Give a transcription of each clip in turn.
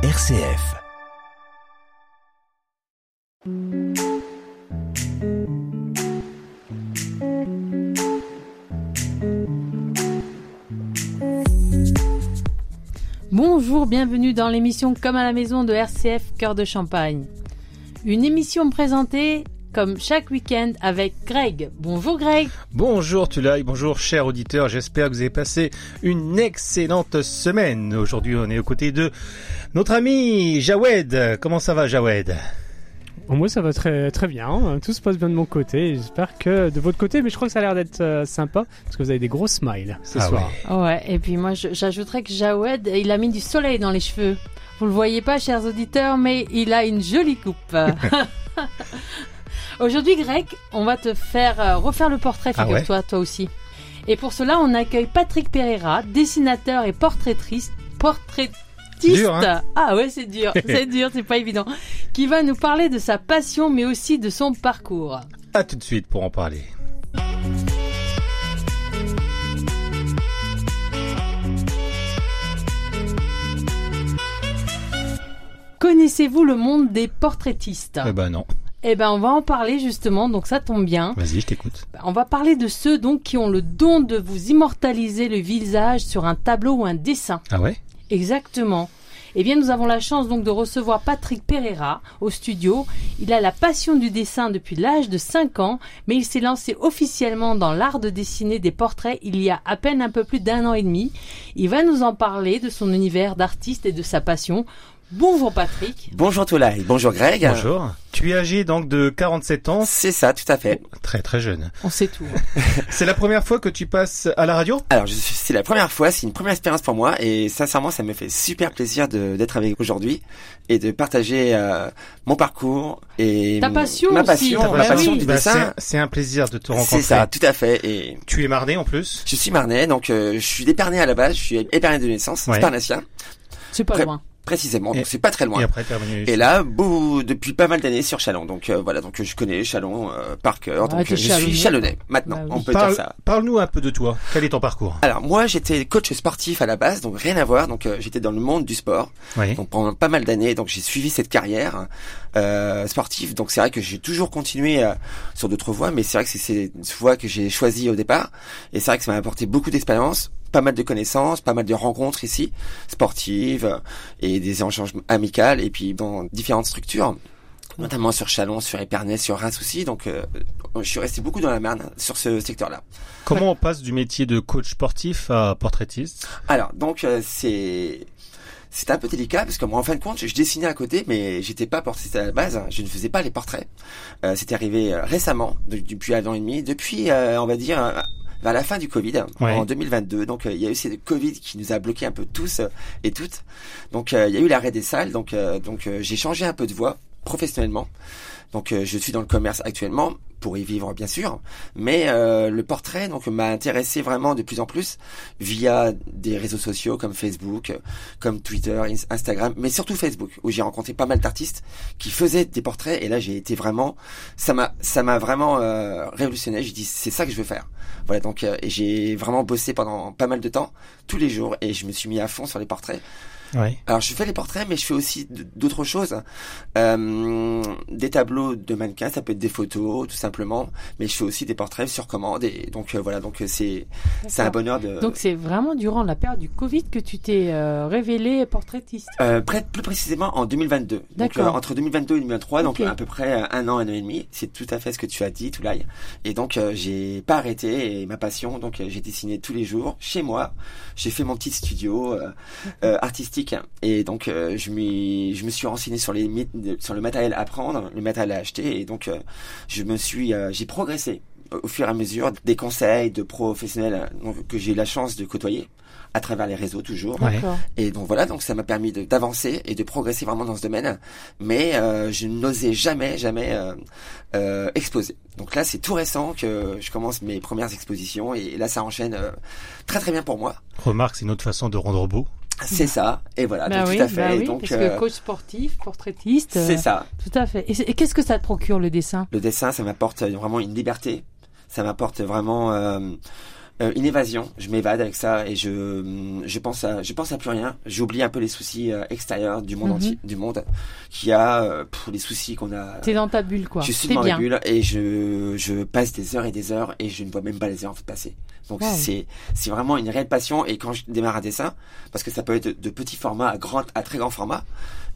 RCF. Bonjour, bienvenue dans l'émission Comme à la maison de RCF Cœur de Champagne. Une émission présentée comme chaque week-end avec Greg. Bonjour Greg. Bonjour Tulay, bonjour chers auditeurs, j'espère que vous avez passé une excellente semaine. Aujourd'hui on est aux côtés de notre ami Jawed. Comment ça va Jawed? Moi, ça va très très bien. Tout se passe bien de mon côté. J'espère que de votre côté, mais je crois que ça a l'air d'être euh, sympa parce que vous avez des gros smiles ce Ah soir. Ouais, et puis moi j'ajouterais que Jawed, il a mis du soleil dans les cheveux. Vous le voyez pas, chers auditeurs, mais il a une jolie coupe. Aujourd'hui, Greg, on va te faire euh, refaire le portrait, Ah ouais figure-toi, toi aussi. Et pour cela, on accueille Patrick Pereira, dessinateur et portraitiste, portraitiste. Dur, hein ah ouais, c'est dur, c'est dur, c'est pas évident. Qui va nous parler de sa passion, mais aussi de son parcours. À tout de suite pour en parler. Connaissez-vous le monde des portraitistes? Eh ben non, Eh ben, on va en parler justement, donc ça tombe bien. vas-y je t'écoute. On va parler de ceux donc qui ont le don de vous immortaliser le visage sur un tableau ou un dessin. Ah ouais? Exactement. Eh bien, nous avons la chance donc de recevoir Patrick Pereira au studio. Il a la passion du dessin depuis l'âge de 5 ans, mais il s'est lancé officiellement dans l'art de dessiner des portraits il y a à peine un peu plus d'un an et demi. Il va nous en parler de son univers d'artiste et de sa passion. Bonjour Patrick. Bonjour Tolai, bonjour Greg. Bonjour. Tu es âgé donc de 47 ans, C'est ça, tout à fait. très très jeune. On sait tout. C'est la première fois que tu passes à la radio? Alors, je suis- c'est la première fois, c'est une première expérience pour moi et sincèrement, ça me fait super plaisir de- d'être avec vous aujourd'hui et de partager euh, mon parcours et Ta passion ma aussi. passion, Ta ma passion. oui. du Bah, dessin. c'est- C'est un plaisir de te rencontrer. C'est ça, tout à fait. Et Tu es marné en plus? je suis marnais, donc euh, je suis d'Épernay à la base, je suis épernay de naissance, Ouais. sparnacien, C'est pas loin. Précisément, Et- donc c'est pas très loin. Et après Et là, beau, depuis pas mal d'années sur Chalon. Donc euh, voilà, donc euh, je connais Chalon euh, par cœur. Ah, donc euh, je Chalonnais. suis chalonnais maintenant, Bah oui. on peut Parle- dire ça. Parle-nous un peu de toi. Quel est ton parcours? Alors moi, j'étais coach sportif à la base, donc rien à voir. Donc euh, j'étais dans le monde du sport. Oui. Donc pendant pas mal d'années, donc j'ai suivi cette carrière euh, sportive. Donc c'est vrai que j'ai toujours continué euh, sur d'autres voies, mais c'est vrai que c'est cette voie que j'ai choisie au départ. Et c'est vrai que ça m'a apporté beaucoup d'expérience, pas mal de connaissances, pas mal de rencontres ici, sportives euh, et des échanges amicales, et puis dans différentes structures. Notamment sur Chalon, sur Épernay, sur Reims aussi. Donc, euh, je suis resté beaucoup dans la Marne sur ce secteur-là. Comment on passe du métier de coach sportif à portraitiste? Alors, donc, euh, c'est c'était un peu délicat parce que moi, en fin de compte, je dessinais à côté, mais j'étais pas portraitiste à la base. Je ne faisais pas les portraits. Euh, C'était arrivé euh, récemment, de- depuis un an et demi, depuis, euh, on va dire. Vers la fin du Covid, Ouais. en 2022. Donc, euh, il y a eu ce Covid qui nous a bloqué un peu tous euh, et toutes. Donc, euh, il y a eu l'arrêt des salles. Donc, euh, donc euh, j'ai changé un peu de voie professionnellement. Donc, euh, je suis dans le commerce actuellement pour y vivre, bien sûr. Mais euh, le portrait donc m'a intéressé vraiment de plus en plus via des réseaux sociaux comme Facebook, euh, comme Twitter, Ins- Instagram, mais surtout Facebook, où j'ai rencontré pas mal d'artistes qui faisaient des portraits. Et là, j'ai été vraiment, ça m'a, ça m'a vraiment euh, révolutionné. J'ai dit, c'est ça que je veux faire. Voilà, donc euh, j'ai vraiment bossé pendant pas mal de temps, tous les jours, et je me suis mis à fond sur les portraits. Oui. Alors je fais les portraits, mais je fais aussi d'autres choses. Euh, des tableaux de mannequins, ça peut être des photos, tout simplement. Mais je fais aussi des portraits sur commande. Et donc euh, voilà, donc euh, c'est c'est un bonheur de. Donc c'est vraiment durant la période du Covid que tu t'es euh, révélé portraitiste. Euh, près- plus précisément en 2022. Donc D'accord. euh, entre 2022 et 2023, donc à peu près un an, un an et demi. C'est tout à fait ce que tu as dit, Toulaï. Et donc euh, j'ai pas arrêté et ma passion, donc euh, j'ai dessiné tous les jours chez moi. J'ai fait mon petit studio euh, et donc euh, je me suis renseigné sur les mythes- sur le matériel à prendre, le matériel à acheter et donc euh, je me suis euh, j'ai progressé au fur et à mesure des conseils de professionnels donc, que j'ai eu la chance de côtoyer à travers les réseaux toujours. Ouais. Et donc voilà, donc ça m'a permis d'avancer et de progresser vraiment dans ce domaine. Mais euh, je n'osais jamais, jamais euh, euh, exposer. Donc là, c'est tout récent que je commence mes premières expositions et là, ça enchaîne euh, très très bien pour moi. Remarque, c'est une autre façon de rendre beau. C'est ça. Et voilà, Bah donc oui, tout à fait. bah oui, donc parce euh, que coach sportif, portraitiste. euh, c'est ça. Tout à fait. Et, et qu'est-ce que ça te procure le dessin? Le dessin, ça m'apporte vraiment une liberté. Ça m'apporte vraiment euh, Euh, une évasion. Je m'évade avec ça et je je pense à je pense à plus rien. J'oublie un peu les soucis euh, extérieurs du monde Mhm. entier, du monde qui a euh, pff, les soucis qu'on a. T'es dans ta bulle, quoi. Je suis dans ma bulle et je je passe des heures et des heures et je ne vois même pas les heures passer. Donc Wow. c'est c'est vraiment une réelle passion et quand je démarre un dessin parce que ça peut être de, de petits formats à grand à très grand format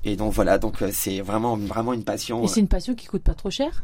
et donc voilà donc euh, c'est vraiment vraiment une passion Et c'est une passion qui coûte pas trop cher?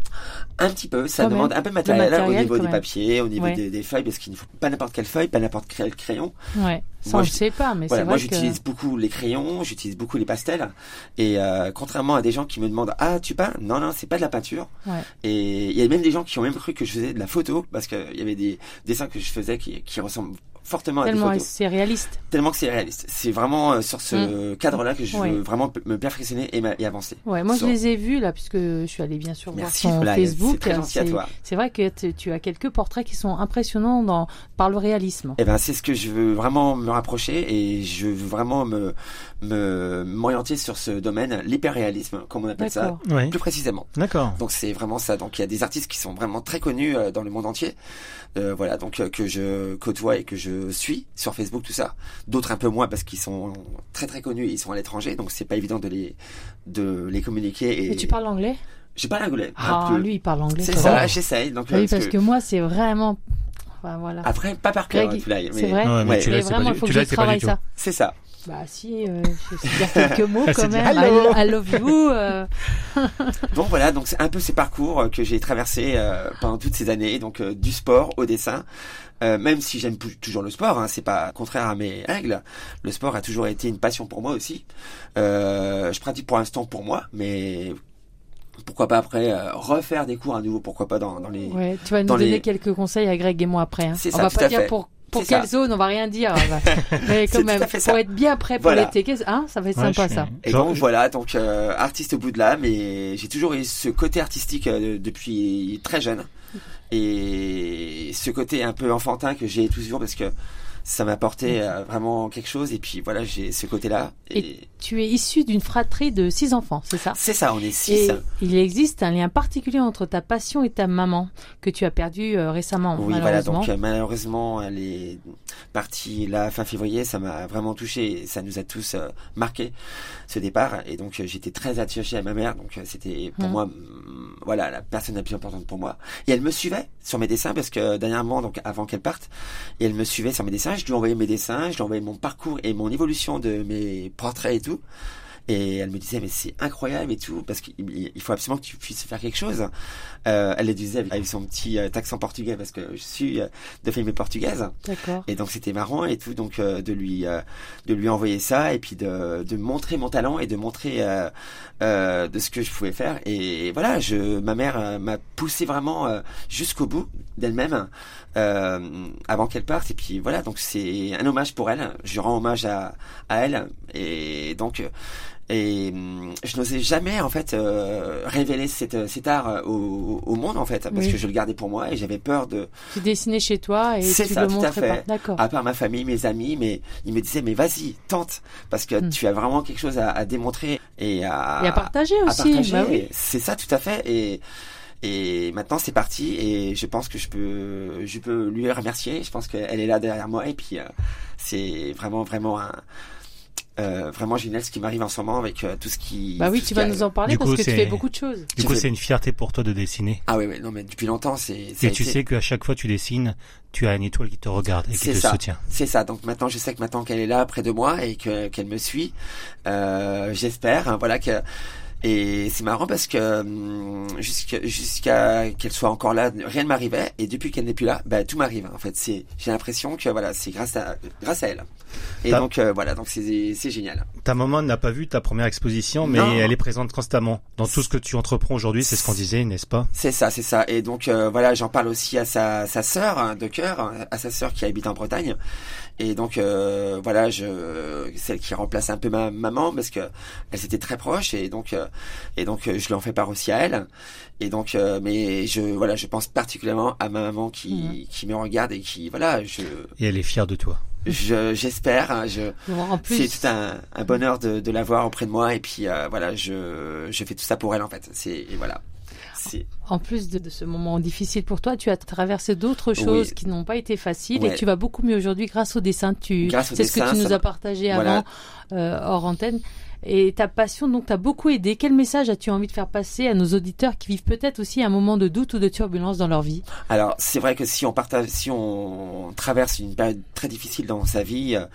Un petit peu, ça Quand demande même. un peu de matériel, matériel, au niveau des papiers, au niveau Ouais. des, des feuilles, parce qu'il ne faut pas n'importe quelle feuille, pas n'importe quel crayon. Ouais. Ça, Moi, je- le sait pas, mais Voilà, c'est moi que... j'utilise beaucoup les crayons, j'utilise beaucoup les pastels, et euh, contrairement à des gens qui me demandent ah tu peins, non non c'est pas de la peinture. Ouais. Et il y a même des gens qui ont même cru que je faisais de la photo parce qu'il y avait des dessins que je faisais qui, qui ressemblent fortement à Tellement des photos. c'est réaliste. Tellement que c'est réaliste. C'est vraiment euh, sur ce cadre-là que je Ouais. veux vraiment me perfectionner et, et avancer. Ouais, moi Sur- je les ai vus là, puisque je suis allée bien sûr Merci, voir ton Fly, Facebook. c'est très gentil à C'est- toi. C'est vrai que tu- as quelques portraits qui sont impressionnants dans, par le réalisme. Eh ben, c'est ce que je veux vraiment me rapprocher et je veux vraiment me me m'orienter sur ce domaine, l'hyperréalisme, comme on appelle ça. Oui. plus précisément. D'accord. Donc c'est vraiment ça. Donc il y a des artistes qui sont vraiment très connus euh, dans le monde entier. Euh, voilà, donc euh, que je côtoie et que je suis sur Facebook, tout ça. D'autres un peu moins parce qu'ils sont très très connus, ils sont à l'étranger, donc c'est pas évident de les de les communiquer. Et, tu parles anglais? J'ai pas l'anglais. un Ah, peu. lui il parle anglais. C'est ça. J'essaye. Donc Ah euh, Oui, parce que moi c'est vraiment. Enfin voilà. après pas par cœur, Greg, c'est mais vrai Ouais, mais Ouais. tu Mais l'as, c'est pas du- tu que l'as, je c'est pas du travaille tout. ça. c'est ça. Bah si, euh, je sais dire quelques mots Elle quand même. Hello I, I love you. euh, Donc voilà, donc c'est un peu ces parcours euh, que j'ai traversé euh, pendant toutes ces années, donc euh, du sport au dessin. Euh, même si j'aime toujours le sport, hein, c'est pas contraire à mes règles. Le sport a toujours été une passion pour moi aussi. Euh, je pratique pour l'instant pour moi, mais pourquoi pas après euh, refaire des cours à nouveau, pourquoi pas dans, dans les. Ouais, tu vas nous donner les- quelques conseils à Greg et moi après. hein. On ça, va pas dire pour pour quelle ça. zone, on va rien dire. Mais C'est quand tout même, à fait pour ça. être bien prêt pour Voilà. l'été, hein, ça va être Ouais, sympa ça. Et donc voilà, donc euh, artiste au bout de l'âme, et j'ai toujours eu ce côté artistique euh, depuis très jeune, et ce côté un peu enfantin que j'ai toujours parce que ça m'a apporté euh, vraiment quelque chose, et puis voilà, j'ai ce côté-là. Et, Tu es issu d'une fratrie de six enfants, c'est ça? C'est ça, on est six. Et il existe un lien particulier entre ta passion et ta maman que tu as perdu euh, récemment, Oui, voilà, malheureusement. donc euh, malheureusement, elle est partie là fin février, ça m'a vraiment touché, ça nous a tous marqué ce départ, et donc j'étais très attaché à ma mère, donc c'était pour Mhm. moi, mm, voilà, la personne la plus importante pour moi. Et elle me suivait sur mes dessins parce que dernièrement, donc avant qu'elle parte, et elle me suivait sur mes dessins, je lui envoyais mes dessins, je lui envoyais mon parcours et mon évolution de mes portraits et tout. Et elle me disait mais c'est incroyable et tout parce qu'il il faut absolument que tu puisses faire quelque chose. Euh, elle le disait avec son petit euh, accent portugais parce que je suis euh, de famille portugaise. D'accord. et donc c'était marrant et tout donc euh, de lui euh, de lui envoyer ça et puis de de montrer mon talent et de montrer de ce que je pouvais faire. Et voilà je ma mère m'a poussé vraiment jusqu'au bout d'elle-même avant qu'elle parte. Et puis voilà donc c'est un hommage pour elle. Je rends hommage à à elle. Et donc et hum, je n'osais jamais en fait euh, révéler cette, cet art euh, au, au monde en fait parce Oui. que je le gardais pour moi et j'avais peur de Tu dessinais chez toi et C'est tu ça, le tout à fait. D'accord. à part ma famille, mes amis, mais ils me disaient mais vas-y, tente, parce que Mm. tu as vraiment quelque chose à, à démontrer et à, et à partager à aussi. partager. Bah oui. C'est ça, tout à fait. Et et maintenant c'est parti et je pense que je peux je peux lui remercier. Je pense qu'elle est là derrière moi et puis euh, c'est vraiment vraiment un euh, vraiment génial ce qui m'arrive en ce moment avec euh, tout ce qui. Bah oui, tu vas nous en parler Du parce coup, que tu c'est- fais beaucoup de choses. Du coup, c'est une fierté pour toi de dessiner. Ah oui, oui, non mais depuis longtemps c'est. ça Et tu été- sais qu'à chaque fois que tu dessines, tu as une étoile qui te regarde et qui C'est te ça. soutient. C'est ça. Donc maintenant, je sais que maintenant qu'elle est là près de moi et que qu'elle me suit, euh, j'espère. hein, voilà que. Et c'est marrant parce que hum, jusqu'à jusqu'à qu'elle soit encore là, rien ne m'arrivait. Et depuis qu'elle n'est plus là, bah, tout m'arrive. En fait, c'est j'ai l'impression que voilà, c'est grâce à grâce à elle. Et donc euh, voilà, donc c'est c'est génial. Ta maman n'a pas vu ta première exposition, mais Non. elle est présente constamment dans tout ce que tu entreprends aujourd'hui. C'est ce qu'on disait, n'est-ce pas? C'est ça, c'est ça. Et donc euh, voilà, j'en parle aussi à sa sa sœur hein, de cœur, à sa sœur qui habite en Bretagne. Et donc euh, voilà, je celle qui remplace un peu ma maman parce que elles étaient très proches et donc euh, et donc euh, je lui en fais part aussi à elle. Et donc euh, mais je voilà, je pense particulièrement à ma maman qui qui me regarde et qui voilà, je Et elle est fière de toi. je j'espère, hein, je Bon, en plus, c'est tout un, un bonheur de, de l'avoir auprès de moi et puis euh, voilà, je je fais tout ça pour elle en fait. C'est et voilà. En plus de, de ce moment difficile pour toi, tu as traversé d'autres choses Oui. qui n'ont pas été faciles Ouais. et tu vas beaucoup mieux aujourd'hui grâce au dessin. Tu, c'est ce que tu nous as partagé Voilà. avant euh, hors antenne. Et ta passion donc t'a beaucoup aidé. Quel message as-tu envie de faire passer à nos auditeurs qui vivent peut-être aussi un moment de doute ou de turbulence dans leur vie? Alors c'est vrai que si on partage, si on traverse une période très difficile dans sa vie, euh,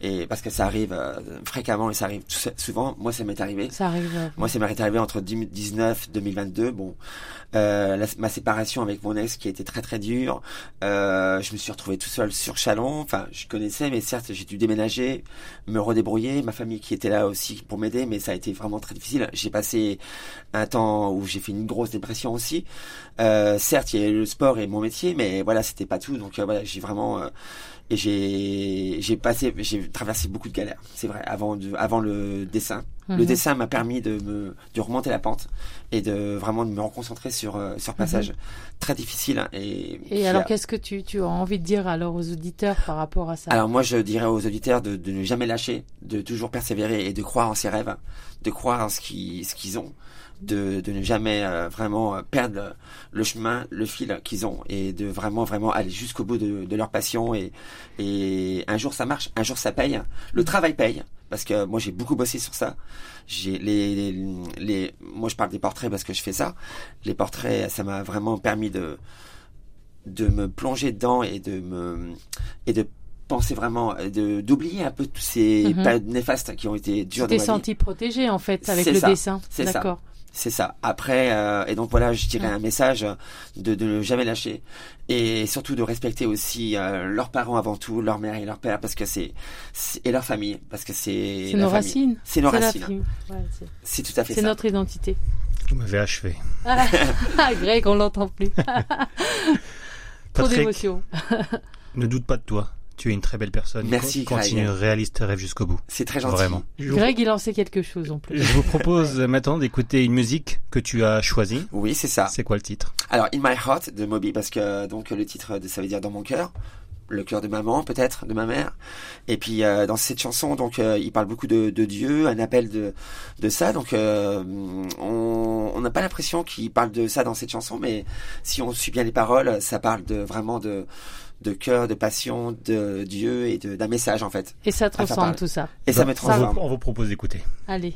et parce que ça arrive euh, fréquemment et ça arrive souvent, moi ça m'est arrivé. Ça arrive. Moi, ça m'est arrivé entre 2019 2022. Bon, euh, la- ma séparation avec mon ex qui a été très très dure. Euh, je me suis retrouvé tout seul sur Chalon. Enfin, je connaissais, mais certes, j'ai dû déménager, me redébrouiller. Ma famille qui était là aussi pour m'aider, mais ça a été vraiment très difficile. J'ai passé un temps où j'ai fait une grosse dépression aussi. Euh, certes, il y a le sport et mon métier, mais voilà, c'était pas tout. Donc euh, voilà, j'ai vraiment euh, et j'ai j'ai passé, j'ai traversé beaucoup de galères. C'est vrai, avant de, avant le dessin. Le mhm. dessin m'a permis de me de remonter la pente et de vraiment de me reconcentrer sur euh, sur passage très difficile hein, et Mhm. Et alors, a- qu'est-ce que tu, tu as envie de dire alors aux auditeurs par rapport à ça? Alors moi je dirais aux auditeurs de, de ne jamais lâcher, de toujours persévérer et de croire en ses rêves, de croire en ce qu'ils ce qu'ils ont, de, de ne jamais euh, vraiment euh, perdre le chemin, le fil qu'ils ont et de vraiment vraiment aller jusqu'au bout de, de leur passion et et un jour ça marche, un jour ça paye. Le travail paye parce que moi j'ai beaucoup bossé sur ça. J'ai les, les les moi je parle des portraits parce que je fais ça. Les portraits ça m'a vraiment permis de de me plonger dedans et de me et de penser vraiment de d'oublier un peu tous ces Mhm. périodes néfastes qui ont été Tu dures dans t'es senti protégé en fait avec le ça, dessin. c'est ça. C'est ça. Après, euh, et donc voilà, je dirais Ouais. un message de, de ne jamais lâcher et surtout de respecter aussi euh, leurs parents avant tout, leur mère et leur père, parce que c'est et leur famille, parce que c'est C'est nos famille. racines. C'est nos racines. Ouais, c'est- tout à fait c'est notre identité. Vous m'avez achevé. Ah, Greg, on l'entend plus. Trop Patrick, d'émotions. ne doute pas de toi. Tu es une très belle personne. Merci, Con- Continue, Greg. réalise tes rêves jusqu'au bout. C'est très gentil. Vraiment. Greg, il en sait quelque chose en plus. je vous propose maintenant d'écouter une musique que tu as choisie. Oui, c'est ça. C'est quoi le titre? Alors, In My Heart de Moby, parce que donc le titre de ça veut dire dans mon cœur, le cœur de maman peut-être, de ma mère. Et puis euh, dans cette chanson, donc euh, il parle beaucoup de, de Dieu, un appel de de ça. Donc euh, on on n'a pas l'impression qu'il parle de ça dans cette chanson, mais si on suit bien les paroles, ça parle de vraiment de de cœur, de passion, de Dieu et de- d'un message en fait. Et ça parle. tout ça. Et ça me on, vous, transforme. on vous propose d'écouter. Allez.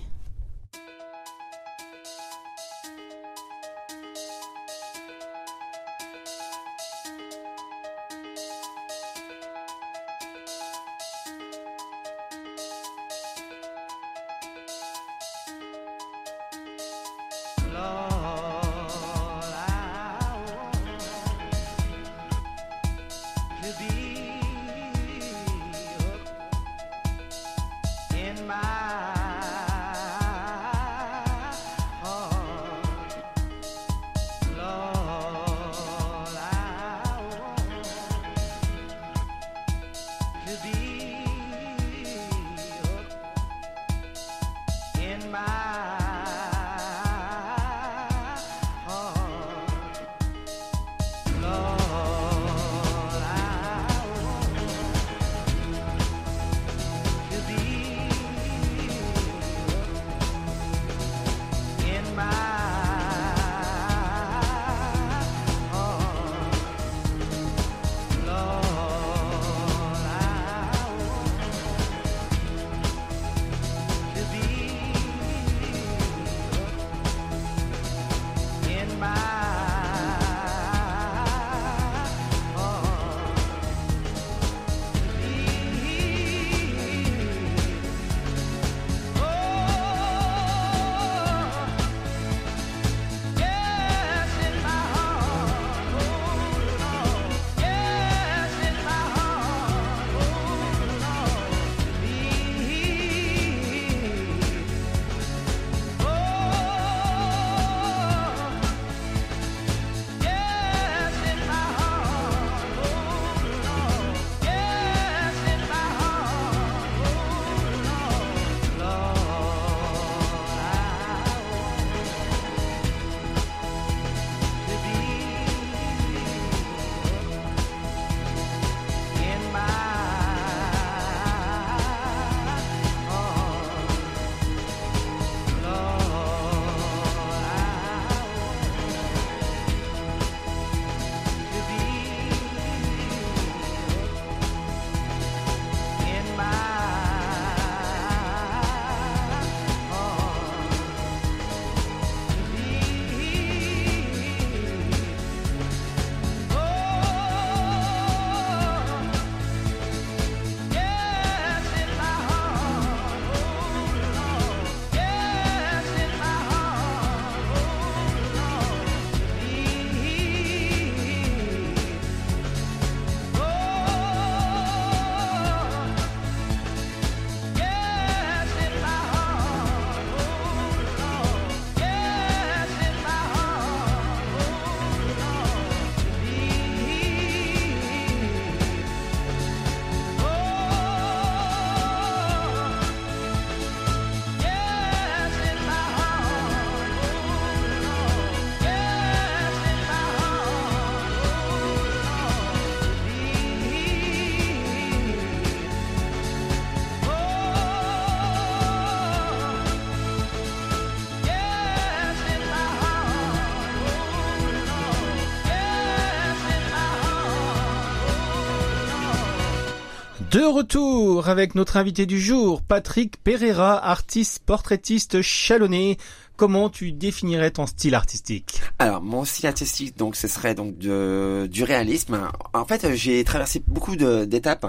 De retour avec notre invité du jour, Patrick Pereira, artiste portraitiste chalonné. Comment tu définirais ton style artistique Alors, mon style artistique, donc, ce serait donc du réalisme. En fait, j'ai traversé beaucoup d'étapes.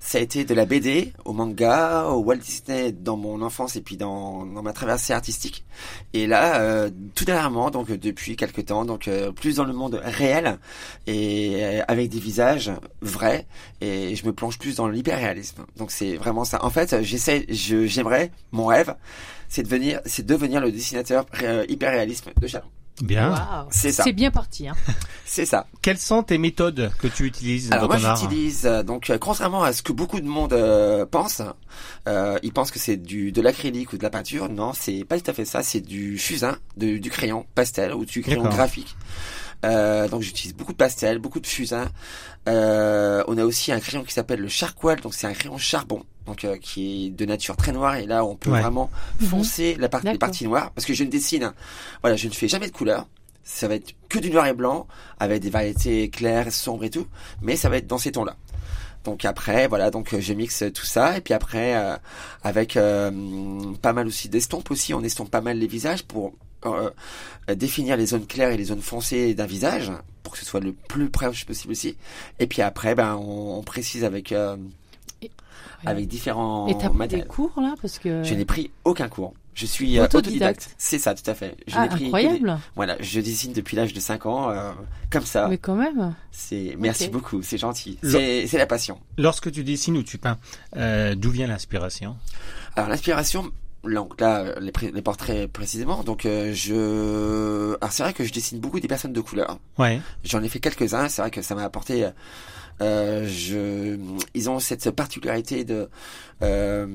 Ça a été de la BD au manga, au Walt Disney dans mon enfance et puis dans, dans ma traversée artistique. Et là, euh, tout dernièrement, donc depuis quelques temps, donc euh, plus dans le monde réel et euh, avec des visages vrais. Et je me plonge plus dans l'hyperréalisme. Donc c'est vraiment ça. En fait, j'essaie, je- j'aimerais, mon rêve, c'est de devenir, c'est de devenir le dessinateur euh, hyperréalisme de Chalon. Bien. C'est ça. C'est bien parti. Hein. C'est ça. Quelles sont tes méthodes que tu utilises Alors dans moi j'utilise euh, donc euh, contrairement à ce que beaucoup de monde euh, pense, euh, ils pensent que c'est du de l'acrylique ou de la peinture. Non, c'est pas tout à fait ça. C'est du fusain, de- du crayon pastel ou du crayon graphique. Euh, donc j'utilise beaucoup de pastel, beaucoup de fusain. Euh, on a aussi un crayon qui s'appelle le charcoal, donc c'est un crayon charbon, donc euh, qui est de nature très noire et là on peut Ouais. vraiment Mhm. foncer la partie, les parties noires parce que je ne dessine, voilà, je ne fais jamais de couleur. Ça va être que du noir et blanc avec des variétés claires, sombres et tout, mais ça va être dans ces tons-là. Donc après, voilà, donc euh, je mixe tout ça et puis après euh, avec euh, pas mal aussi d'estompes aussi, on estompe pas mal les visages pour euh, euh, définir les zones claires et les zones foncées d'un visage pour que ce soit le plus proche possible aussi. Et puis après, ben on, on précise avec Et- avec différents Et t'as pris des matériels. cours là parce que. Je n'ai pris aucun cours. Je suis euh, Autodidacte. autodidacte. C'est ça, tout à fait. Je Ah, n'ai pris que des- incroyable. Voilà, je dessine depuis l'âge de 5 ans, euh, comme ça. Mais quand même. C'est merci beaucoup, c'est gentil. C'est la passion. Lorsque tu dessines ou tu peins, euh, d'où vient l'inspiration? Alors l'inspiration, donc là, les, portraits précisément. Donc euh, je, alors c'est vrai que je dessine beaucoup des personnes de couleur. Ouais. J'en ai fait quelques-uns. C'est vrai que ça m'a apporté. Euh, je, ils ont cette particularité de euh,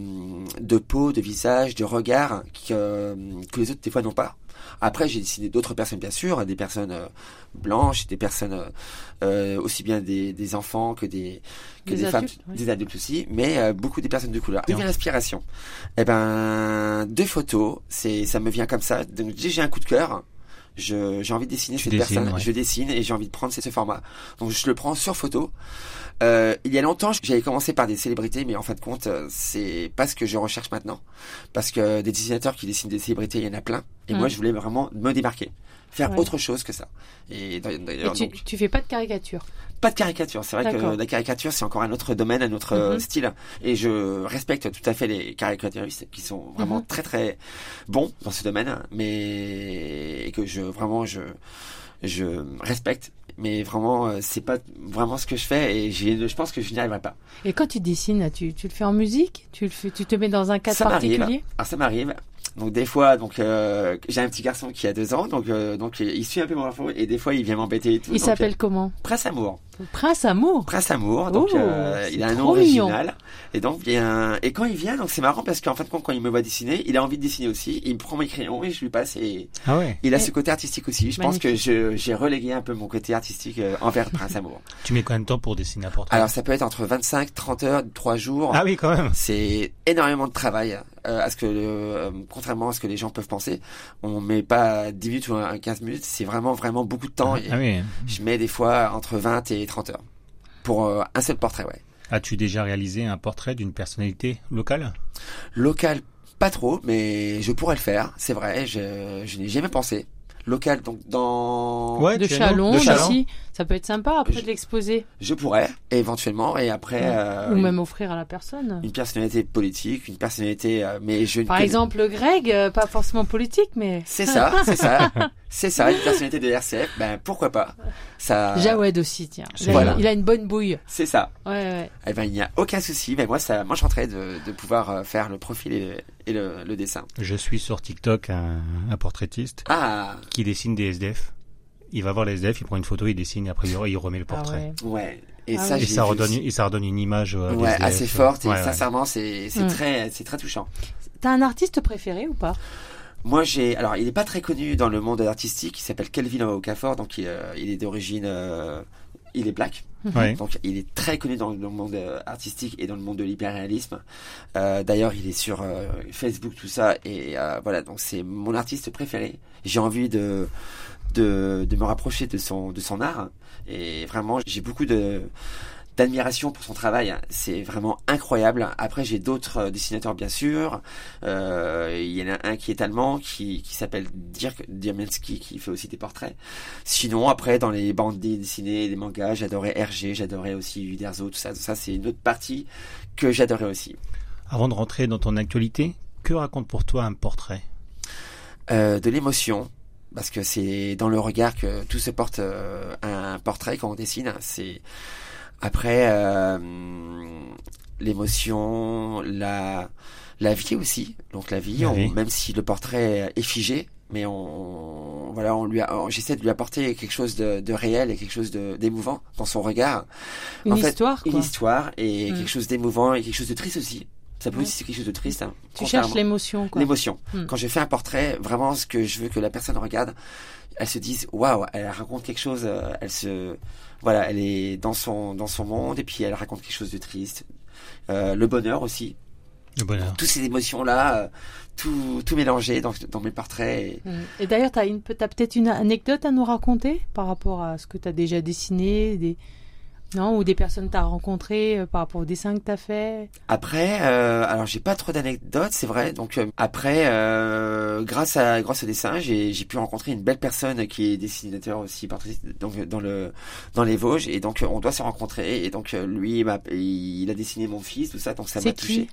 de peau, de visage, de regard que, que les autres des fois n'ont pas. Après, j'ai dessiné d'autres personnes, bien sûr, des personnes euh, blanches, des personnes euh, euh, aussi bien des, des enfants que des que Des des, femmes, adultes, ouais. des adultes aussi, mais euh, beaucoup des personnes de couleur. D'où Bien. vient l'inspiration Eh ben, deux photos, c'est ça me vient comme ça. Donc j'ai un coup de cœur, j'ai envie de dessiner Tu cette dessines, personne, ouais. je dessine et j'ai envie de prendre ce, ce format. Donc je le prends sur photo. Euh, il y a longtemps, j'avais commencé par des célébrités, mais en fin de compte, euh, c'est pas ce que je recherche maintenant. Parce que des dessinateurs qui dessinent des célébrités, il y en a plein. Et Mm. moi, je voulais vraiment me démarquer, faire Ouais. autre chose que ça. Et Et tu, donc, tu fais pas de caricature? Pas de caricature. C'est vrai que la caricature, c'est encore un autre domaine, un autre euh, Mhm. style. Et je respecte tout à fait les caricaturistes qui sont vraiment Mhm. très très bons dans ce domaine, mais et que je vraiment je je respecte. Mais vraiment, euh, c'est pas vraiment ce que je fais et je pense que je n'y arriverai pas. Et quand tu dessines, tu, tu le fais en musique? Tu le fais, tu te mets dans un cadre Ça particulier? Alors ça m'arrive. Donc des fois, donc euh, j'ai un petit garçon qui a deux ans, donc euh, donc il suit un peu mon info et des fois il vient m'embêter et tout. Il s'appelle comment euh, Prince Amour. Prince Amour. Prince Amour, donc Oh, euh, il a un nom mignon. original. Et donc bien, et quand il vient, donc c'est marrant parce qu'en fin de compte, quand il me voit dessiner, il a envie de dessiner aussi. Il me prend mes crayons et je lui passe et Ah ouais. il a Et- ce côté artistique aussi. Je pense que je j'ai relégué un peu mon côté artistique euh, envers Prince Amour. Tu mets combien de temps pour dessiner un portrait Alors ça peut être entre 25, 30 heures, 3 jours. Ah oui, quand même. C'est énormément de travail, à ce que, euh, contrairement à ce que les gens peuvent penser, on met pas 10 minutes ou un- 15 minutes, c'est vraiment vraiment beaucoup de temps. et Ah oui. Je mets des fois entre 20 et 30 heures pour euh, un seul portrait, ouais. As-tu déjà réalisé un portrait d'une personnalité locale? Local, pas trop, mais je pourrais le faire, c'est vrai, je, je n'ai jamais pensé. Local, donc dans... Ouais, de Chalon, de Chalon. ici. Ça peut être sympa après Je- de l'exposer. Je pourrais, éventuellement, et après... euh, Ou même offrir à la personne. Une personnalité politique, une personnalité... euh, mais je Par connais- exemple, Greg, euh, pas forcément politique, mais. C'est ça, c'est ça, c'est ça, une personnalité de RCF, ben pourquoi pas ça, Jawed aussi, tiens. Il a, Voilà. il a une bonne bouille. C'est ça. Ouais, ouais. Eh ben il n'y a aucun souci, mais moi ça m'enchanterait de, de pouvoir faire le profil et, et le, le dessin. Je suis sur TikTok un, un portraitiste Ah, qui dessine des SDF. Il va voir les SDF, il prend une photo, il dessine, et après il remet le Ah portrait. ouais. ouais. Et Ah ça, oui. Et ça redonne, aussi. et ça redonne une image euh, Ouais, SDF. assez forte et Ouais, ouais. sincèrement c'est c'est Mm. très c'est très touchant. T'as un artiste préféré ou pas? Moi j'ai alors il est pas très connu dans le monde artistique, il s'appelle Kelvin Okafor donc il, euh, il est d'origine euh, il est black. Ouais. Donc il est très connu dans le monde euh, artistique et dans le monde de l'hyperréalisme. Euh, D'ailleurs, il est sur euh, Facebook tout ça et euh, voilà donc c'est mon artiste préféré. J'ai envie de, de de me rapprocher de son de son art et vraiment j'ai beaucoup de d'admiration pour son travail. C'est vraiment incroyable. Après, j'ai d'autres euh, dessinateurs, bien sûr. Euh, il y en a un qui est allemand, qui, qui s'appelle Dirk Diamensky, qui fait aussi des portraits. Sinon, après, dans les bandes dessinées, les mangas, j'adorais Hergé, j'adorais aussi Uderzo, tout ça. Tout ça, c'est une autre partie que j'adorais aussi. Avant de rentrer dans ton actualité, que raconte pour toi un portrait? Euh, de l'émotion. Parce que c'est dans le regard que tout se porte euh, un portrait quand on dessine. C'est après euh, l'émotion, la la vie aussi. Donc la vie, on- même si le portrait est figé, mais on voilà, on lui j'essaie de lui apporter quelque chose de, de réel et quelque chose de d'émouvant dans son regard. Une En fait, histoire, Une quoi. histoire et Mm. quelque chose d'émouvant et quelque chose de triste aussi. Ça peut Ouais. aussi être quelque chose de triste. hein, Tu cherches l'émotion, quoi. l'émotion. Mm. Quand je fais un portrait, vraiment, ce que je veux que la personne regarde, elle se dise, waouh, elle raconte quelque chose, euh, elle se, voilà, elle est dans son, dans son monde et puis elle raconte quelque chose de triste. Euh, le bonheur aussi. Le bonheur. Toutes ces émotions-là, euh, tout, tout mélangé dans, dans mes portraits. et- Mm. Et d'ailleurs, tu as, peut-être une anecdote à nous raconter par rapport à ce que tu as déjà dessiné des... Non, ou des personnes que tu as rencontrées euh, par rapport au dessin que tu as fait. Après, euh, alors j'ai pas trop d'anecdotes, c'est vrai. Donc euh, après, euh, grâce à grâce au dessin, j'ai j'ai pu rencontrer une belle personne qui est dessinateur aussi, donc dans le dans les Vosges, et donc euh, on doit se rencontrer. Et donc euh, lui, il, a dessiné mon fils, tout ça, donc ça m'a touché.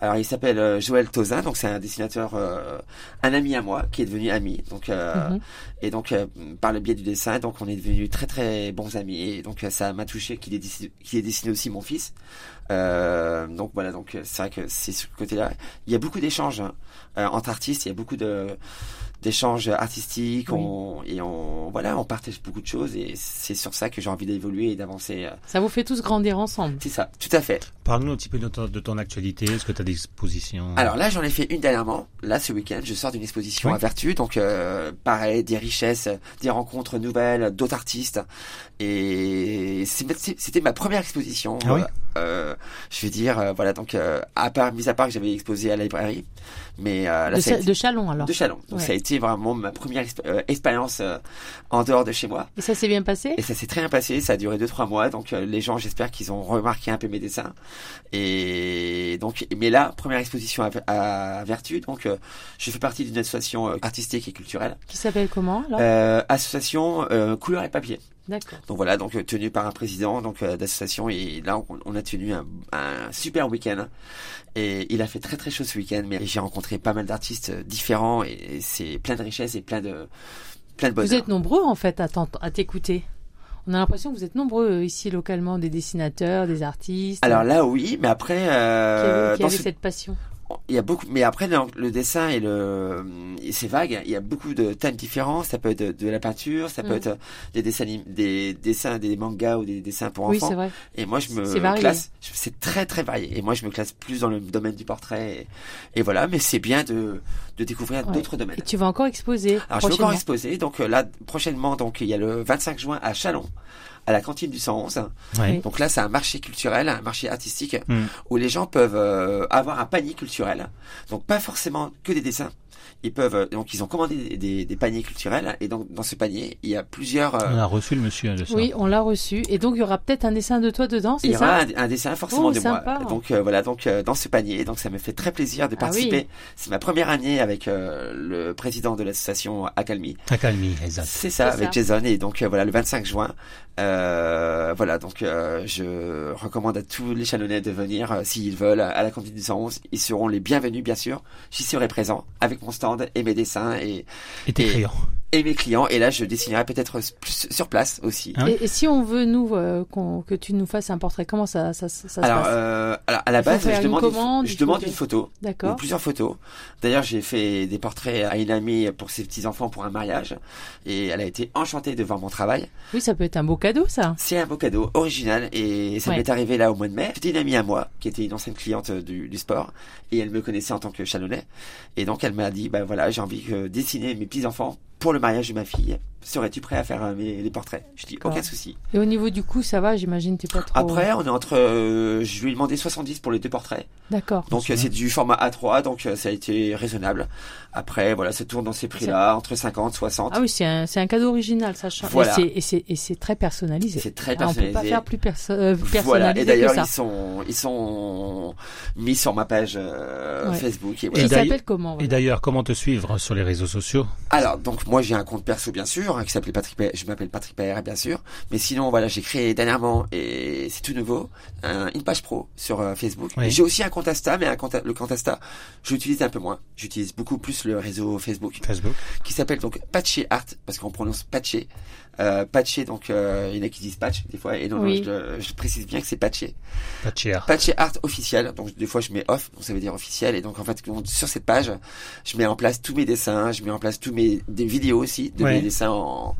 Alors il s'appelle euh, Joël Tozin, donc c'est un dessinateur, euh, un ami à moi qui est devenu ami. Donc euh, Mhm. et donc euh, par le biais du dessin, donc on est devenus très très bons amis. Et donc euh, ça m'a touché dessiné, qu'il ait dessiné aussi mon fils. Euh, donc voilà, donc euh, c'est vrai que c'est ce côté-là. Il y a beaucoup d'échanges hein, euh, entre artistes. Il y a beaucoup de d'échanges artistiques. Oui. On, et on voilà, on partage beaucoup de choses. Et c'est sur ça que j'ai envie d'évoluer et d'avancer. euh. Ça vous fait tous grandir ensemble. C'est ça, tout à fait. Parle-nous un petit peu de ton, de ton actualité. Est-ce que tu as des expositions? Alors là, j'en ai fait une dernièrement. Là, ce week-end, je sors d'une exposition Oui. à Vertu. Donc, euh, pareil, des richesses, des rencontres nouvelles, d'autres artistes. Et c'est- c'était ma première exposition. Ah oui? Euh, je veux dire, euh, voilà, donc, euh, à part, mis à part que j'avais exposé à la librairie. Mais euh, là, De, ça été- de Chalon, alors. de Chalon. Donc, Ouais. ça a été vraiment ma première euh, expérience euh, en dehors de chez moi. Et ça s'est bien passé? Et ça s'est très bien passé, ça a duré 2-3 mois, donc euh, les gens j'espère qu'ils ont remarqué un peu mes dessins. Et donc, mais là, première exposition à, à Vertu, donc euh, je fais partie d'une association artistique et culturelle. Qui s'appelle comment, alors? Euh, association euh, couleur et papier. D'accord. Donc voilà, donc euh, tenu par un président donc euh, d'association et là on, on a tenu un, un super week-end et il a fait très très chaud ce week-end mais j'ai rencontré pas mal d'artistes euh, différents et, et c'est plein de richesses et plein de plein de bonheur. Vous êtes nombreux, en fait, à t'écouter. On a l'impression que vous êtes nombreux ici localement, des dessinateurs, des artistes. Alors là oui, mais après qui euh, avaient, qui dans avaient ce- cette passion. Il y a beaucoup mais après le, le dessin et le c'est vague il y a beaucoup de thèmes différents. Ça peut être de, de la peinture ça peut Mm. être des dessins des dessins des mangas ou des dessins pour Oui, enfants. c'est vrai. et moi je me classe c'est très très varié. Et moi je me classe plus dans le domaine du portrait. Et, et voilà mais c'est bien de de découvrir Ouais. d'autres domaines Et tu vas encore exposer alors je vais prochainement. encore exposer donc euh, là prochainement donc il y a le 25 juin à Chalon à la cantine du 111 Ouais. donc là c'est un marché culturel un marché artistique Mm. où les gens peuvent euh, avoir un panier culturel. Donc pas forcément que des dessins. Ils peuvent euh, donc ils ont commandé des, des- des paniers culturels et donc dans ce panier il y a plusieurs. euh, On a reçu le monsieur ça. Oui, on l'a reçu. Et donc, il y aura peut-être un dessin de toi dedans, il c'est y aura ça un, un dessin forcément Oh, de sympa. moi. Donc euh, voilà donc euh, dans ce panier donc ça me fait très plaisir de Ah oui. participer. C'est ma première année avec euh, le président de l'association Acalmi. Accalmie, exact. C'est ça avec ça. Jason et donc euh, voilà le 25 juin. Euh, voilà donc euh, je recommande à tous les Chalonnais de venir euh, s'ils veulent à la cantine du 111. Ils seront les bienvenus bien sûr. J'y serai présent avec mon stand et mes dessins et, Et tes crayons. Et mes clients. Et là je dessinerai peut-être plus sur place aussi. Ah oui et, et si on veut, nous, euh, que tu nous fasses un portrait, comment ça, ça, ça se Alors, passe euh, alors à la base je demande, une, commande, je demande une photo. ou D'accord. plusieurs photos. D'ailleurs, j'ai fait des portraits à une amie pour ses petits enfants pour un mariage et elle a été enchantée de voir mon travail. Oui, ça peut être un beau cadeau, ça. C'est un beau cadeau original et ça Ouais. m'est arrivé là au mois de mai. C'était une amie à moi qui était une ancienne cliente du, du sport et elle me connaissait en tant que chalonnais et donc elle m'a dit bah voilà j'ai envie de dessiner mes petits enfants pour le mariage de ma fille, serais-tu prêt à faire euh, mes, les portraits? Je dis aucun souci. Et au niveau du coût, ça va, j'imagine, t'es pas trop. Après, on est entre, euh, je lui ai demandé 70 pour les deux portraits. D'accord. Donc euh, c'est du format A3, donc euh, ça a été raisonnable. Après, voilà, ça tourne dans ces prix-là, entre 50, 60. Ah oui, c'est un, c'est un cadeau original, ça change. Voilà. Et c'est- très personnalisé. C'est très Ah, on peut pas personnalisé. faire plus perso- euh, Voilà. personnalisé Et d'ailleurs, ils sont, ils sont mis sur ma page euh, Ouais. Facebook. Et voilà. comment Et d'ailleurs, comment te suivre sur les réseaux sociaux? Alors, donc moi j'ai un compte perso bien sûr, hein, qui s'appelle Patrick. Pa- Je m'appelle Patrick Paera bien sûr. Mais sinon, voilà, j'ai créé dernièrement et c'est tout nouveau un- une page pro sur euh, Facebook. Oui. J'ai aussi un compte Insta, mais un compte, le compte Insta, j'utilise un peu moins. J'utilise beaucoup plus le réseau Facebook. Facebook. qui s'appelle donc Patché Art parce qu'on prononce Patché. Euh, Patché donc euh, il y en a qui disent Patch des fois et non, non, Oui. je, je précise bien que c'est Patché. De cher. Patché Art officiel donc des fois je mets off donc ça veut dire officiel et donc en fait donc, sur cette page je mets en place tous mes dessins, je mets en place tous mes des vidéos aussi de Ouais. mes dessins en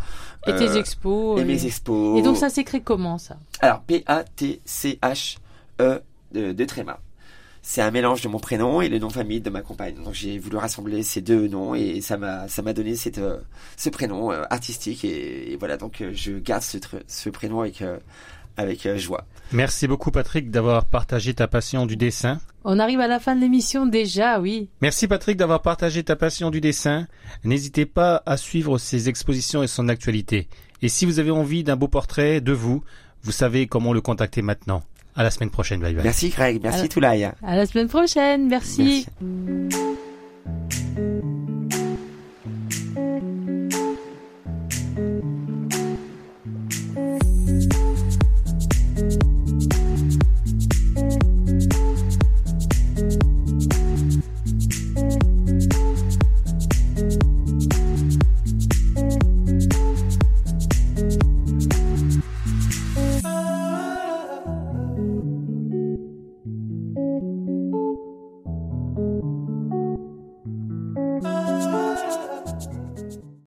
Et tes euh, expos. et et- mes expos. Et donc ça s'écrit comment ça? Alors P A T C H E de, de tréma. C'est un mélange de mon prénom et le nom de famille de ma compagne. Donc j'ai voulu rassembler ces deux noms et ça m'a ça m'a donné cette euh, ce prénom euh, artistique et, et voilà donc euh, je garde ce ce prénom avec euh, avec joie. Merci beaucoup Patrick d'avoir partagé ta passion du dessin. On arrive à la fin de l'émission déjà, oui. Merci Patrick d'avoir partagé ta passion du dessin. N'hésitez pas à suivre ses expositions et son actualité. Et si vous avez envie d'un beau portrait de vous, vous savez comment le contacter maintenant. À la semaine prochaine, bye bye. Merci Greg, merci. Toulaye. À la semaine prochaine, merci.